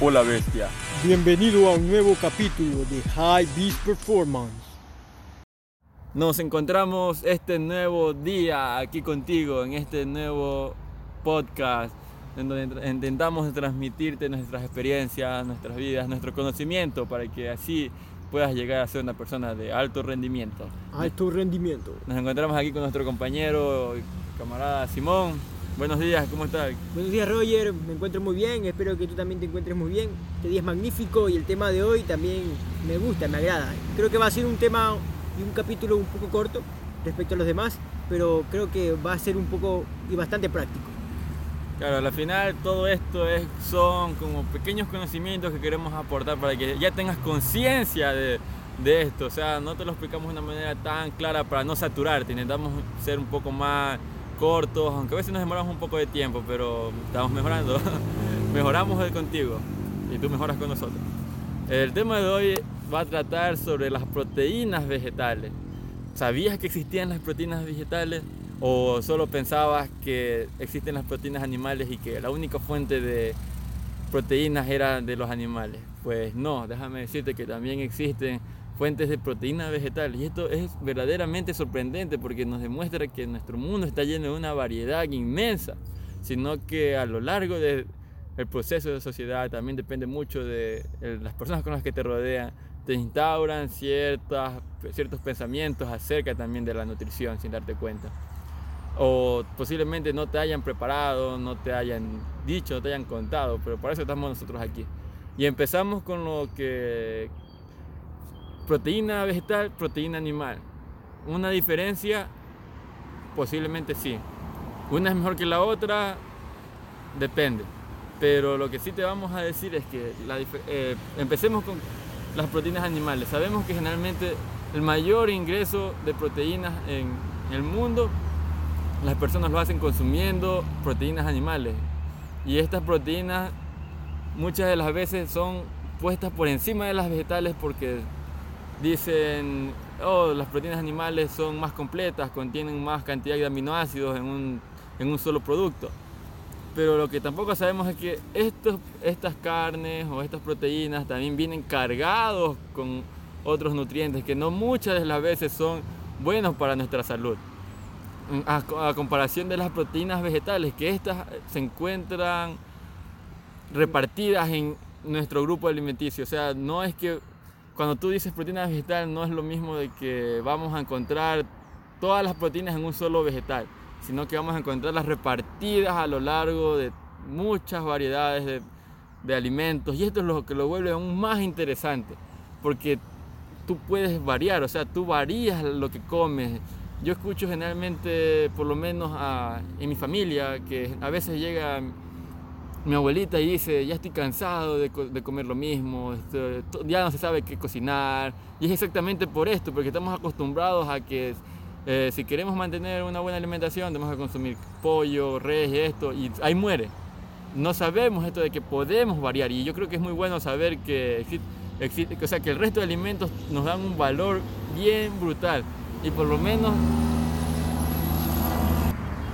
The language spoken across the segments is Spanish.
o la bestia. Bienvenido a un nuevo capítulo de High Beast Performance. Nos encontramos este nuevo día aquí contigo en este nuevo podcast en donde intentamos transmitirte nuestras experiencias, nuestras vidas, nuestro conocimiento para que así puedas llegar a ser una persona de alto rendimiento. Alto rendimiento. Nos encontramos aquí con nuestro compañero, camarada Simón. Buenos días, ¿cómo estás? Buenos días Roger, me encuentro muy bien, espero que tú también te encuentres muy bien. Este día es magnífico y el tema de hoy también me gusta, me agrada. Creo que va a ser un tema y un capítulo un poco corto respecto a los demás, pero creo que va a ser un poco y bastante práctico. Claro, al final todo esto es, son como pequeños conocimientos que queremos aportar para que ya tengas conciencia de, de, esto. O sea, no te lo explicamos de una manera tan clara para no saturarte. Intentamos ser un poco más cortos, aunque a veces nos demoramos un poco de tiempo, pero estamos mejorando. Mejoramos contigo y tú mejoras con nosotros. El tema de hoy va a tratar sobre las proteínas vegetales. ¿Sabías que existían las proteínas vegetales? ¿O solo pensabas que existen las proteínas animales y que la única fuente de proteínas era de los animales? Pues no, déjame decirte que también existen fuentes de proteínas vegetales. Y esto es verdaderamente sorprendente porque nos demuestra que nuestro mundo está lleno de una variedad inmensa, sino que a lo largo del proceso de sociedad también depende mucho de las personas con las que te rodean, te instauran ciertas, ciertos pensamientos acerca también de la nutrición sin darte cuenta o posiblemente no te hayan preparado, no te hayan dicho, no te hayan contado, pero por eso estamos nosotros aquí. Y empezamos con lo que proteína vegetal, proteína animal. Una diferencia, posiblemente sí. Una es mejor que la otra, depende. Pero lo que sí te vamos a decir es que eh, empecemos con las proteínas animales. Sabemos que generalmente el mayor ingreso de proteínas en el mundo las personas lo hacen consumiendo proteínas animales. Y estas proteínas muchas de las veces son puestas por encima de las vegetales porque dicen, oh, las proteínas animales son más completas, contienen más cantidad de aminoácidos en un, en un solo producto. Pero lo que tampoco sabemos es que estos, estas carnes o estas proteínas también vienen cargados con otros nutrientes que no muchas de las veces son buenos para nuestra salud a, comparación de las proteínas vegetales, que estas se encuentran repartidas en nuestro grupo alimenticio. O sea, no es que cuando tú dices proteína vegetal no es lo mismo de que vamos a encontrar todas las proteínas en un solo vegetal, sino que vamos a encontrarlas repartidas a lo largo de muchas variedades de, alimentos. Y esto es lo que lo vuelve aún más interesante, porque tú puedes variar, o sea, tú varías lo que comes yo escucho generalmente, por lo menos en mi familia, que a veces llega mi abuelita y dice, ya estoy cansado de, comer lo mismo, este, ya no se sabe qué cocinar. Y es exactamente por esto, porque estamos acostumbrados a que eh, si queremos mantener una buena alimentación, tenemos que consumir pollo, res y esto, y ahí muere. No sabemos esto de que podemos variar, y yo creo que es muy bueno saber que existe, o sea, que el resto de alimentos nos dan un valor bien brutal y por lo menos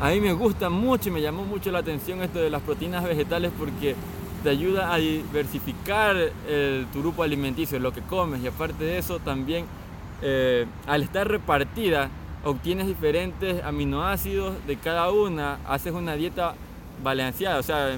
a mí me gusta mucho y me llamó mucho la atención esto de las proteínas vegetales porque te ayuda a diversificar tu grupo alimenticio, lo que comes y aparte de eso también eh, al estar repartida obtienes diferentes aminoácidos de cada una, haces una dieta balanceada, o sea,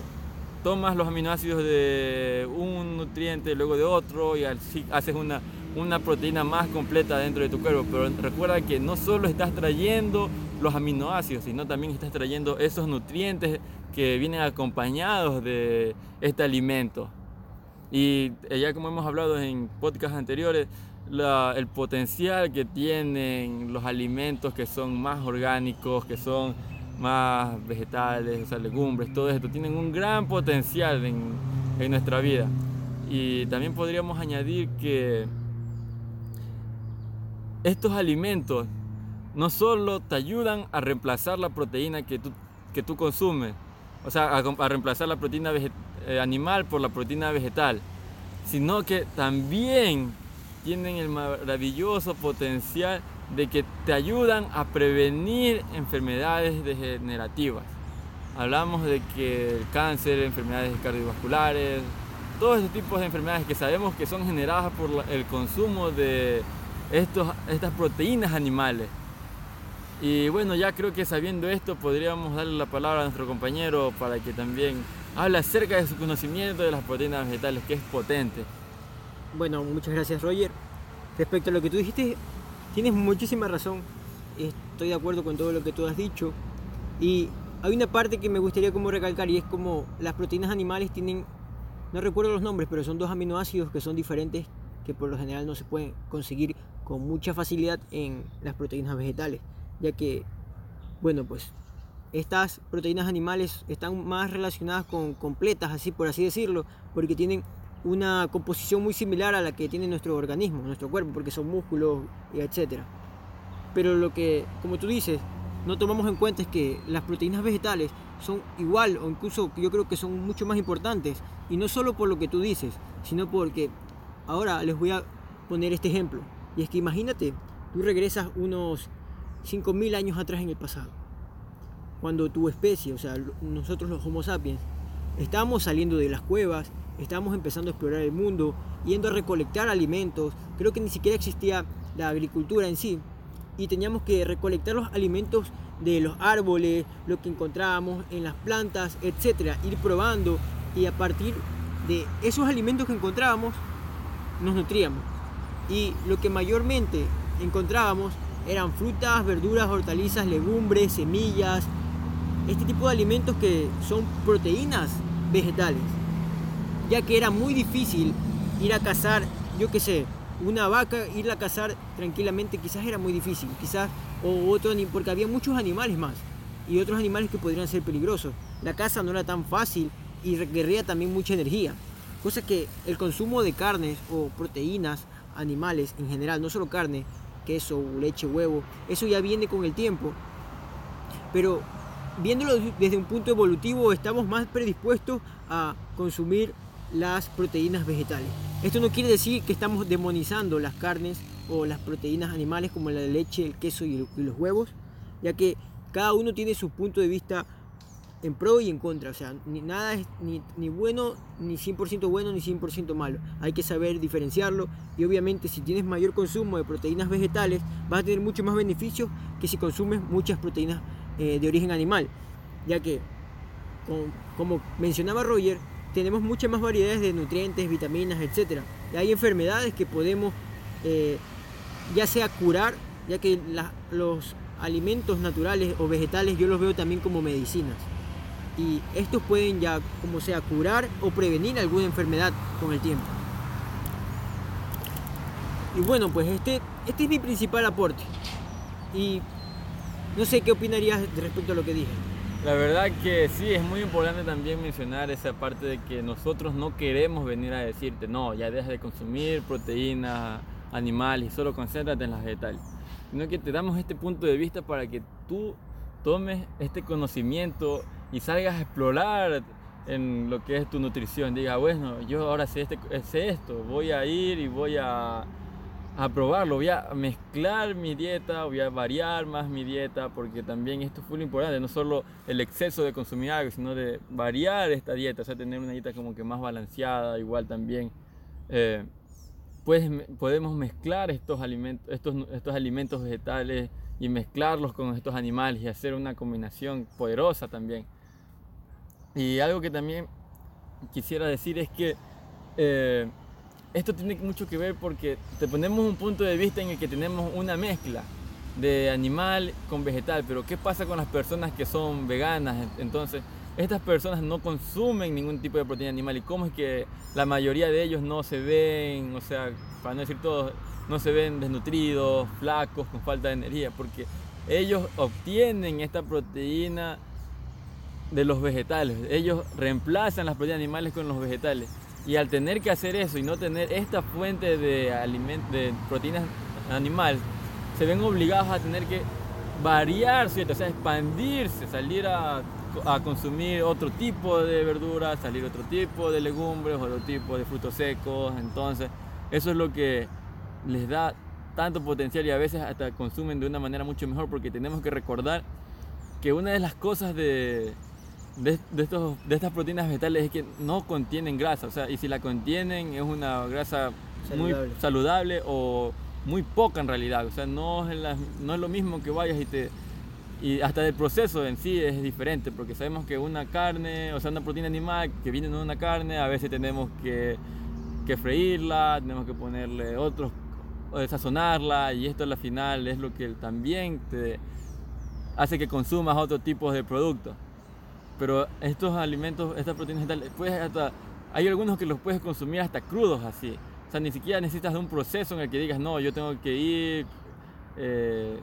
tomas los aminoácidos de un nutriente luego de otro y así haces una una proteína más completa dentro de tu cuerpo. Pero recuerda que no solo estás trayendo los aminoácidos, sino también estás trayendo esos nutrientes que vienen acompañados de este alimento. Y eh, ya como hemos hablado en podcasts anteriores, el potencial que tienen los alimentos que son más orgánicos, que son más vegetales, o sea, legumbres, todo esto, tienen un gran potencial en, en nuestra vida. Y también podríamos añadir que estos alimentos no solo te ayudan a reemplazar la proteína que tú, que tú consumes, o sea, a, reemplazar la proteína eh, animal por la proteína vegetal, sino que también tienen el maravilloso potencial de que te ayudan a prevenir enfermedades degenerativas. Hablamos de que el cáncer, enfermedades cardiovasculares, todos estos tipos de enfermedades que sabemos que son generadas por el consumo de estos, estas proteínas animales. Y bueno, ya creo que sabiendo esto podríamos darle la palabra a nuestro compañero para que también hable acerca de su conocimiento de las proteínas vegetales, que es potente. Bueno, muchas gracias Roger. Respecto a lo que tú dijiste, tienes muchísima razón. Estoy de acuerdo con todo lo que tú has dicho. Y hay una parte que me gustaría como recalcar y es como las proteínas animales tienen, no recuerdo los nombres, pero son dos aminoácidos que son diferentes que por lo general no se pueden conseguir con mucha facilidad en las proteínas vegetales, ya que, bueno, pues estas proteínas animales están más relacionadas con completas, así por así decirlo, porque tienen una composición muy similar a la que tiene nuestro organismo, nuestro cuerpo, porque son músculos, etc. Pero lo que, como tú dices, no tomamos en cuenta es que las proteínas vegetales son igual o incluso yo creo que son mucho más importantes. Y no solo por lo que tú dices, sino porque ahora les voy a poner este ejemplo. Y es que imagínate, tú regresas unos 5.000 años atrás en el pasado. Cuando tu especie, o sea, nosotros los Homo sapiens, estábamos saliendo de las cuevas, estábamos empezando a explorar el mundo, yendo a recolectar alimentos. Creo que ni siquiera existía la agricultura en sí, y teníamos que recolectar los alimentos de los árboles, lo que encontrábamos en las plantas, etcétera, ir probando y a partir de esos alimentos que encontrábamos nos nutríamos. Y lo que mayormente encontrábamos eran frutas, verduras, hortalizas, legumbres, semillas, este tipo de alimentos que son proteínas vegetales, ya que era muy difícil ir a cazar, yo qué sé, una vaca, irla a cazar tranquilamente quizás era muy difícil, quizás, o otro, porque había muchos animales más y otros animales que podrían ser peligrosos. La caza no era tan fácil y requería también mucha energía, cosa que el consumo de carnes o proteínas animales en general, no solo carne, queso, leche, huevo, eso ya viene con el tiempo. Pero viéndolo desde un punto evolutivo, estamos más predispuestos a consumir las proteínas vegetales. Esto no quiere decir que estamos demonizando las carnes o las proteínas animales como la leche, el queso y, los huevos, ya que cada uno tiene su punto de vista en pro y en contra. O sea, ni, nada es ni, ni bueno, ni 100% bueno, ni 100% malo. Hay que saber diferenciarlo y obviamente si tienes mayor consumo de proteínas vegetales vas a tener mucho más beneficios que si consumes muchas proteínas eh, de origen animal. Ya que, como mencionaba Roger, tenemos muchas más variedades de nutrientes, vitaminas, etc. Y hay enfermedades que podemos eh, ya sea curar, ya que los alimentos naturales o vegetales yo los veo también como medicinas. Y estos pueden ya como sea curar o prevenir alguna enfermedad con el tiempo. Y bueno, pues este, este es mi principal aporte. Y no sé qué opinarías respecto a lo que dije. La verdad que sí, es muy importante también mencionar esa parte de que nosotros no queremos venir a decirte, no, ya deja de consumir proteínas animales y solo concéntrate en las vegetales. Sino que te damos este punto de vista para que tú tomes este conocimiento y salgas a explorar en lo que es tu nutrición. Diga, bueno, yo ahora sé, este, sé esto, voy a ir y voy a a probarlo, voy a mezclar mi dieta, voy a variar más mi dieta, porque también esto fue lo importante, no solo el exceso de consumir algo, sino de variar esta dieta, o sea, tener una dieta como que más balanceada, igual también. Pues, podemos mezclar estos alimentos, estos, estos alimentos vegetales y mezclarlos con estos animales y hacer una combinación poderosa también. Y algo que también quisiera decir es que eh, esto tiene mucho que ver porque te ponemos un punto de vista en el que tenemos una mezcla de animal con vegetal, pero ¿qué pasa con las personas que son veganas? Entonces, estas personas no consumen ningún tipo de proteína animal y cómo es que la mayoría de ellos no se ven, o sea, para no decir todos, no se ven desnutridos, flacos, con falta de energía, porque ellos obtienen esta proteína de los vegetales, ellos reemplazan las proteínas animales con los vegetales. Y al tener que hacer eso y no tener esta fuente de, de proteínas animal, se ven obligados a tener que variar, ¿cierto? O sea, expandirse, salir a, a, consumir otro tipo de verduras, salir otro tipo de legumbres, otro tipo de frutos secos. Entonces, eso es lo que les da tanto potencial y a veces hasta consumen de una manera mucho mejor porque tenemos que recordar que una de las cosas de, de, estos, de estas proteínas vegetales es que no contienen grasa, o sea, y si la contienen es una grasa muy saludable o muy poca en realidad, o sea, no es, no es lo mismo que vayas y te... Y hasta el proceso en sí es diferente, porque sabemos que una carne, o sea, una proteína animal que viene de una carne, a veces tenemos que, que freírla, tenemos que ponerle otros, o sazonarla, y esto al final es lo que también te hace que consumas otro tipo de productos. Pero estos alimentos, estas proteínas puedes hasta, hay algunos que los puedes consumir hasta crudos así. O sea, ni siquiera necesitas de un proceso en el que digas, no, yo tengo que ir, eh,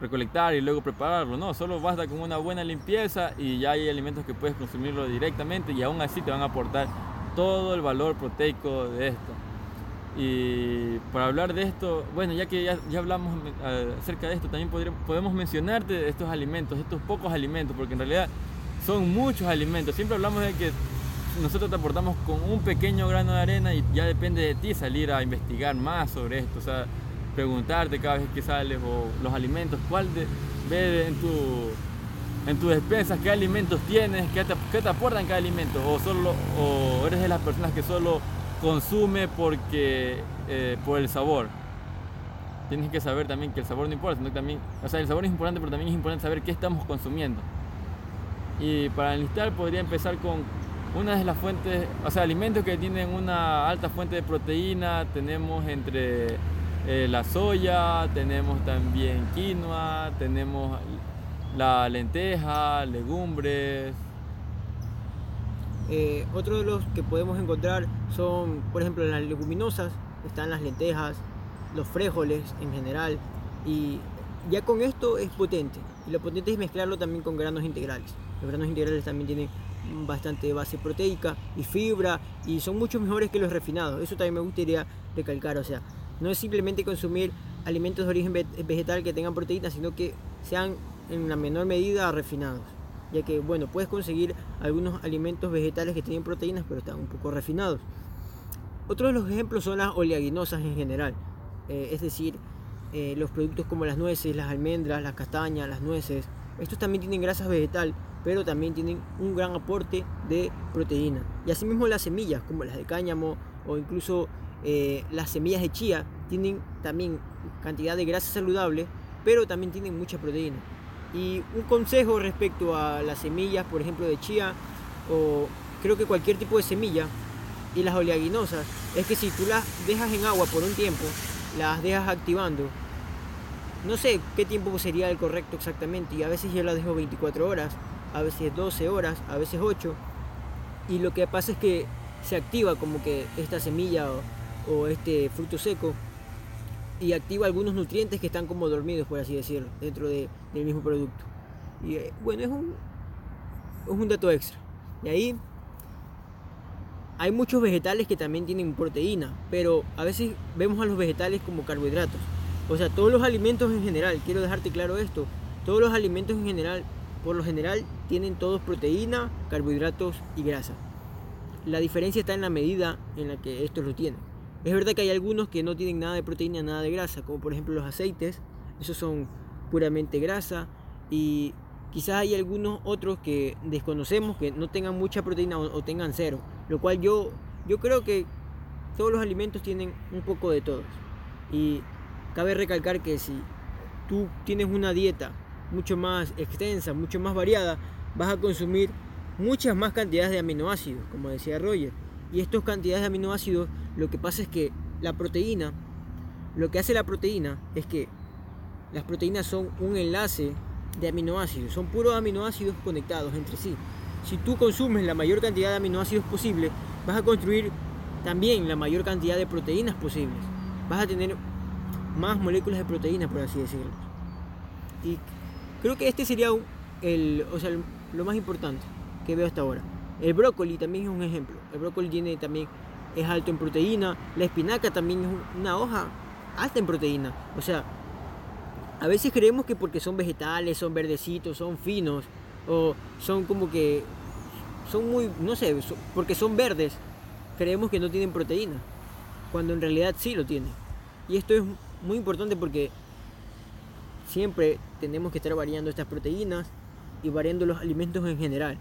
recolectar y luego prepararlo. No, solo basta con una buena limpieza y ya hay alimentos que puedes consumirlo directamente y aún así te van a aportar todo el valor proteico de esto. Y para hablar de esto, bueno, ya que ya, hablamos eh, acerca de esto, también podemos mencionarte estos alimentos, estos pocos alimentos, porque en realidad son muchos alimentos. Siempre hablamos de que nosotros te aportamos con un pequeño grano de arena y ya depende de ti salir a investigar más sobre esto, o sea, preguntarte cada vez que sales o los alimentos, cuál de, en tu en tus despensas qué alimentos tienes, qué te, qué te aportan cada alimento, o solo o eres de las personas que solo consume porque eh, por el sabor. Tienes que saber también que el sabor no importa, también, o sea, el sabor es importante, pero también es importante saber qué estamos consumiendo. Y para enlistar podría empezar con una de las fuentes, o sea, alimentos que tienen una alta fuente de proteína, tenemos entre eh, la soya, tenemos también quinoa, tenemos la lenteja, legumbres. Eh, otro de los que podemos encontrar son, por ejemplo, las leguminosas, están las lentejas, los frijoles en general, y ya con esto es potente. Y lo potente es mezclarlo también con granos integrales. Los granos integrales también tienen bastante base proteica y fibra y son mucho mejores que los refinados. Eso también me gustaría recalcar. O sea, no es simplemente consumir alimentos de origen vegetal que tengan proteínas, sino que sean en una menor medida refinados. Ya que, bueno, puedes conseguir algunos alimentos vegetales que tienen proteínas, pero están un poco refinados. Otros de los ejemplos son las oleaginosas en general. Eh, es decir, eh, los productos como las nueces, las almendras, las castañas, las nueces. Estos también tienen grasa vegetal pero también tienen un gran aporte de proteína. Y asimismo las semillas, como las de cáñamo o incluso eh, las semillas de chía, tienen también cantidad de grasa saludable, pero también tienen mucha proteína. Y un consejo respecto a las semillas, por ejemplo, de chía, o creo que cualquier tipo de semilla, y las oleaginosas, es que si tú las dejas en agua por un tiempo, las dejas activando, no sé qué tiempo sería el correcto exactamente, y a veces yo las dejo 24 horas, a veces 12 horas, a veces 8. Y lo que pasa es que se activa como que esta semilla o, este fruto seco y activa algunos nutrientes que están como dormidos, por así decirlo, dentro del mismo producto. Y eh, bueno, es un, es un dato extra. Y ahí hay muchos vegetales que también tienen proteína, pero a veces vemos a los vegetales como carbohidratos. O sea, todos los alimentos en general, quiero dejarte claro esto, todos los alimentos en general por lo general tienen todos proteína, carbohidratos y grasa. La diferencia está en la medida en la que estos lo tienen. Es verdad que hay algunos que no tienen nada de proteína, nada de grasa, como por ejemplo los aceites, esos son puramente grasa y quizás hay algunos otros que desconocemos que no tengan mucha proteína o, tengan cero, lo cual yo, yo creo que todos los alimentos tienen un poco de todos. Y cabe recalcar que si tú tienes una dieta mucho más extensa, mucho más variada, vas a consumir muchas más cantidades de aminoácidos, como decía Roger. Y estas cantidades de aminoácidos, lo que pasa es que la proteína, lo que hace la proteína es que las proteínas son un enlace de aminoácidos, son puros aminoácidos conectados entre sí. Si tú consumes la mayor cantidad de aminoácidos posible, vas a construir también la mayor cantidad de proteínas posibles. Vas a tener más moléculas de proteína, por así decirlo. Y Creo que este sería el, o sea, lo más importante que veo hasta ahora. El brócoli también es un ejemplo. El brócoli tiene también es alto en proteína. La espinaca también es una hoja alta en proteína. O sea, a veces creemos que porque son vegetales, son verdecitos, son finos o son como que son muy, no sé, porque son verdes, creemos que no tienen proteína, cuando en realidad sí lo tienen. Y esto es muy importante porque siempre tenemos que estar variando estas proteínas y variando los alimentos en general.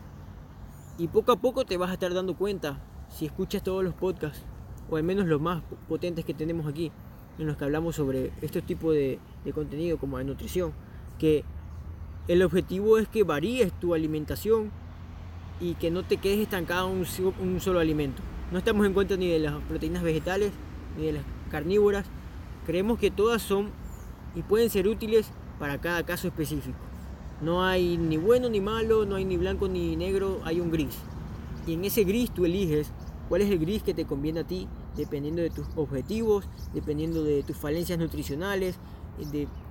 Y poco a poco te vas a estar dando cuenta, si escuchas todos los podcasts, o al menos los más potentes que tenemos aquí, en los que hablamos sobre este tipo de, de contenido como de nutrición, que el objetivo es que varíes tu alimentación y que no te quedes estancado en un, solo alimento. No estamos en contra ni de las proteínas vegetales ni de las carnívoras. Creemos que todas son y pueden ser útiles para cada caso específico. No hay ni bueno ni malo, no hay ni blanco ni negro, hay un gris. Y en ese gris tú eliges cuál es el gris que te conviene a ti, dependiendo de tus objetivos, dependiendo de tus falencias nutricionales,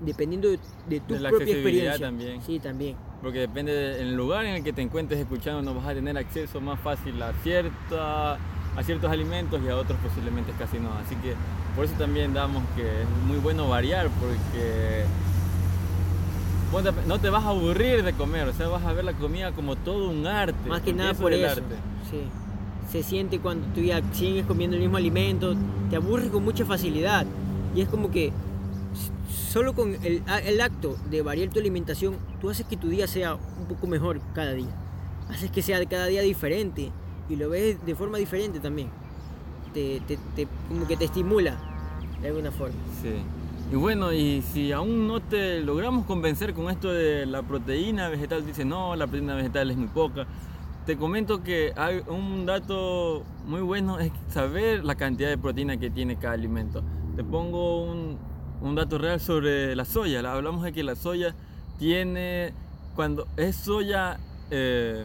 dependiendo de, tu propia experiencia. También. Sí, también. Porque depende del lugar en el que te encuentres escuchando, no vas a tener acceso más fácil a, cierta, a ciertos alimentos y a otros posiblemente casi no. Así que por eso también damos que es muy bueno variar, porque no te vas a aburrir de comer, o sea, vas a ver la comida como todo un arte. Más que nada por eso. Arte. Sí. Se siente cuando tú ya sigues comiendo el mismo alimento, te aburres con mucha facilidad. Y es como que solo con el, el, acto de variar tu alimentación, tú haces que tu día sea un poco mejor cada día. Haces que sea cada día diferente y lo ves de forma diferente también. Te, como que te estimula de alguna forma. Sí. Y bueno, y si aún no te logramos convencer con esto de la proteína vegetal, dice no, la proteína vegetal es muy poca. Te comento que hay un dato muy bueno es saber la cantidad de proteína que tiene cada alimento. Te pongo un, un dato real sobre la soya. Hablamos de que la soya tiene, cuando es soya eh,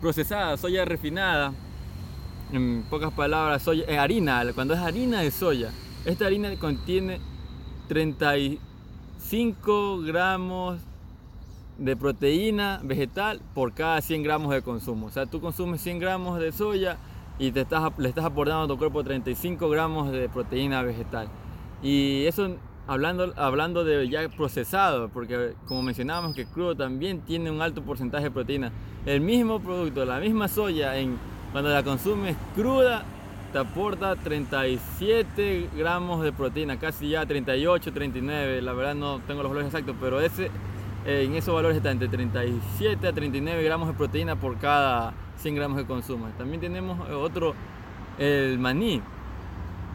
procesada, soya refinada, en pocas palabras, soya, harina, cuando es harina de soya, esta harina contiene 35 gramos de proteína vegetal por cada 100 gramos de consumo. O sea, tú consumes 100 gramos de soya y te estás, le estás aportando a tu cuerpo 35 gramos de proteína vegetal. Y eso hablando, hablando de ya procesado, porque como mencionábamos que crudo también tiene un alto porcentaje de proteína. El mismo producto, la misma soya, en, cuando la consumes cruda, te aporta 37 gramos de proteína, casi ya 38, 39, la verdad no tengo los valores exactos, pero ese, eh, en esos valores está entre 37 a 39 gramos de proteína por cada 100 gramos de consumo. También tenemos otro, el maní.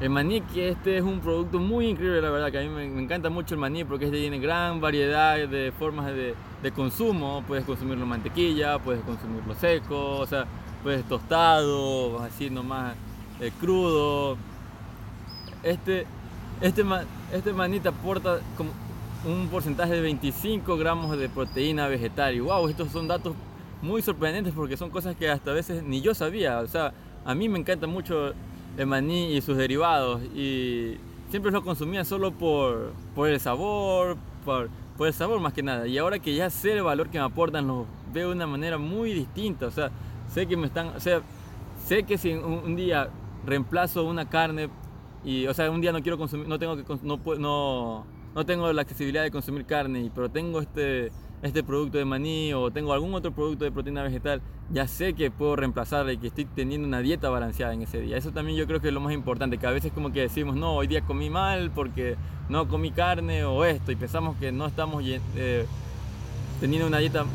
El maní, que este es un producto muy increíble, la verdad, que a mí me, encanta mucho el maní porque este tiene gran variedad de formas de, consumo. Puedes consumirlo mantequilla, puedes consumirlo seco, o sea, puedes tostado, así nomás eh, crudo. Este, este, este maní te aporta un porcentaje de 25 gramos de proteína vegetal. Y wow, estos son datos muy sorprendentes porque son cosas que hasta veces ni yo sabía. O sea, a mí me encanta mucho el maní y sus derivados y siempre lo consumía solo por, por el sabor, por, por, el sabor más que nada. Y ahora que ya sé el valor que me aportan, lo veo de una manera muy distinta. O sea, sé que me están, o sea, sé que si un, día reemplazo una carne y, o sea, un día no quiero consumir, no tengo que, no, no, no tengo la accesibilidad de consumir carne, pero tengo este este producto de maní o tengo algún otro producto de proteína vegetal, ya sé que puedo reemplazarla y que estoy teniendo una dieta balanceada en ese día. Eso también yo creo que es lo más importante, que a veces como que decimos, no, hoy día comí mal porque no comí carne o esto y pensamos que no estamos eh, teniendo una dieta,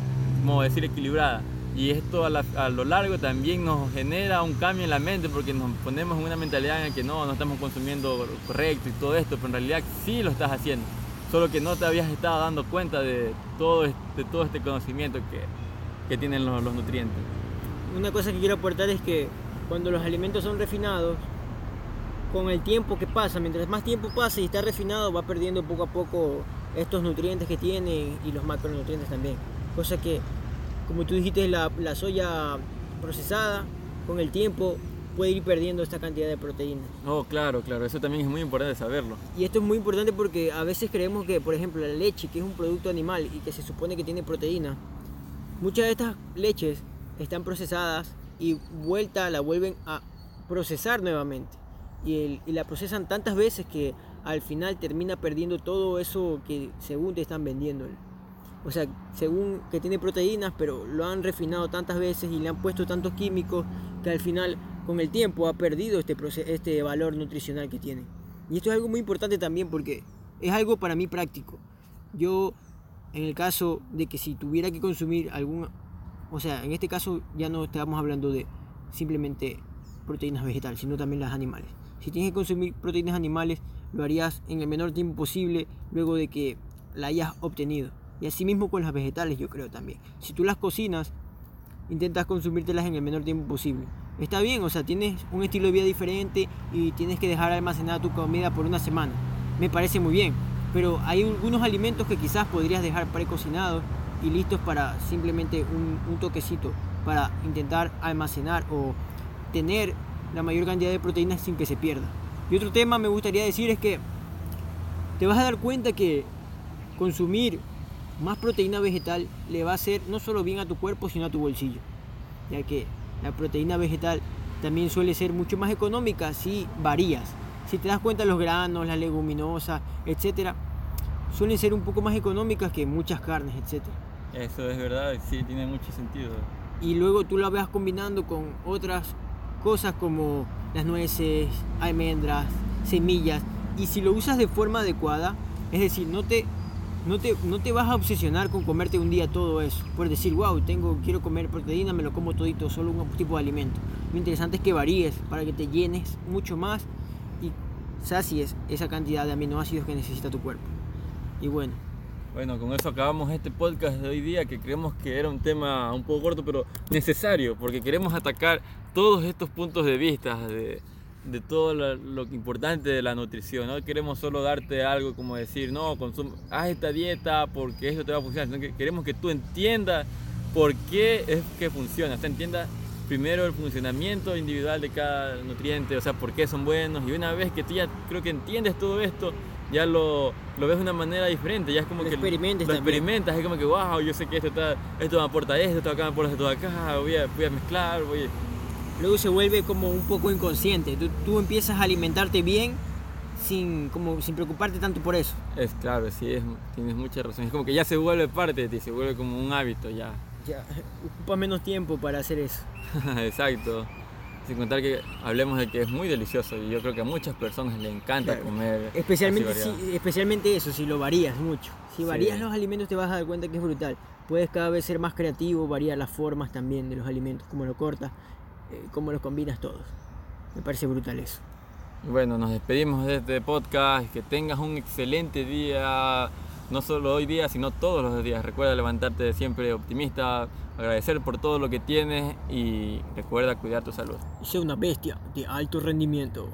como decir, equilibrada. Y esto a, lo largo también nos genera un cambio en la mente porque nos ponemos en una mentalidad en la que no, no estamos consumiendo correcto y todo esto, pero en realidad sí lo estás haciendo solo que no te habías estado dando cuenta de todo este, todo este conocimiento que, que tienen los, nutrientes. Una cosa que quiero aportar es que cuando los alimentos son refinados, con el tiempo que pasa, mientras más tiempo pasa y está refinado, va perdiendo poco a poco estos nutrientes que tiene y los macronutrientes también. Cosa que, como tú dijiste, la, la soya procesada, con el tiempo puede ir perdiendo esta cantidad de proteínas. Oh, claro, claro, eso también es muy importante saberlo. Y esto es muy importante porque a veces creemos que, por ejemplo, la leche, que es un producto animal y que se supone que tiene proteína, muchas de estas leches están procesadas y vuelta la vuelven a procesar nuevamente. Y, y la procesan tantas veces que al final termina perdiendo todo eso que según te están vendiendo. O sea, según que tiene proteínas, pero lo han refinado tantas veces y le han puesto tantos químicos que al final con el tiempo ha perdido este, este valor nutricional que tiene. Y esto es algo muy importante también porque es algo para mí práctico. Yo, en el caso de que si tuviera que consumir algún o sea, en este caso ya no estamos hablando de simplemente proteínas vegetales, sino también las animales. Si tienes que consumir proteínas animales, lo harías en el menor tiempo posible luego de que la hayas obtenido. Y así mismo con las vegetales, yo creo también. Si tú las cocinas, intentas consumírtelas en el menor tiempo posible. Está bien, o sea, tienes un estilo de vida diferente y tienes que dejar almacenada tu comida por una semana. Me parece muy bien, pero hay algunos alimentos que quizás podrías dejar precocinados y listos para simplemente un, toquecito, para intentar almacenar o tener la mayor cantidad de proteínas sin que se pierda. Y otro tema me gustaría decir es que te vas a dar cuenta que consumir más proteína vegetal le va a hacer no solo bien a tu cuerpo, sino a tu bolsillo. Ya que la proteína vegetal también suele ser mucho más económica si varías. Si te das cuenta, los granos, las leguminosas, etcétera, suelen ser un poco más económicas que muchas carnes, etcétera. Eso es verdad, sí, tiene mucho sentido. Y luego tú la vas combinando con otras cosas como las nueces, almendras, semillas. Y si lo usas de forma adecuada, es decir, no te no te, no te vas a obsesionar con comerte un día todo eso. Por decir, wow, tengo, quiero comer proteína, me lo como todito, solo un tipo de alimento. Lo interesante es que varíes para que te llenes mucho más y sacies esa cantidad de aminoácidos que necesita tu cuerpo. Y bueno. Bueno, con eso acabamos este podcast de hoy día que creemos que era un tema un poco corto pero necesario porque queremos atacar todos estos puntos de vista de, de todo lo, importante de la nutrición. No queremos solo darte algo como decir, no, consume, haz esta dieta porque eso te va a funcionar, sino que queremos que tú entiendas por qué es que funciona. O sea, entiendas primero el funcionamiento individual de cada nutriente, o sea, por qué son buenos. Y una vez que tú ya creo que entiendes todo esto, ya lo, lo ves de una manera diferente. Ya es como Lo que experimentes lo experimentas. Es como que, wow, yo sé que esto, está, esto me aporta esto, esto acá me aporta esto acá, voy a, voy a mezclar, voy a Luego se vuelve como un poco inconsciente. Tú, tú empiezas a alimentarte bien sin, como, sin preocuparte tanto por eso. Es claro, sí, es, tienes mucha razón. Es como que ya se vuelve parte de ti, se vuelve como un hábito ya. Ya, ocupa menos tiempo para hacer eso. Exacto. Sin contar que hablemos de que es muy delicioso y yo creo que a muchas personas les encanta Claro. comer. Especialmente, si- especialmente eso, si lo varías mucho. Si Sí. varías los alimentos te vas a dar cuenta que es brutal. Puedes cada vez ser más creativo, variar las formas también de los alimentos, cómo lo cortas, cómo los combinas todos. Me parece brutal eso. Bueno, nos despedimos de este podcast. Que tengas un excelente día, no solo hoy día, sino todos los días. Recuerda levantarte siempre optimista, agradecer por todo lo que tienes y recuerda cuidar tu salud. Sé una bestia de alto rendimiento.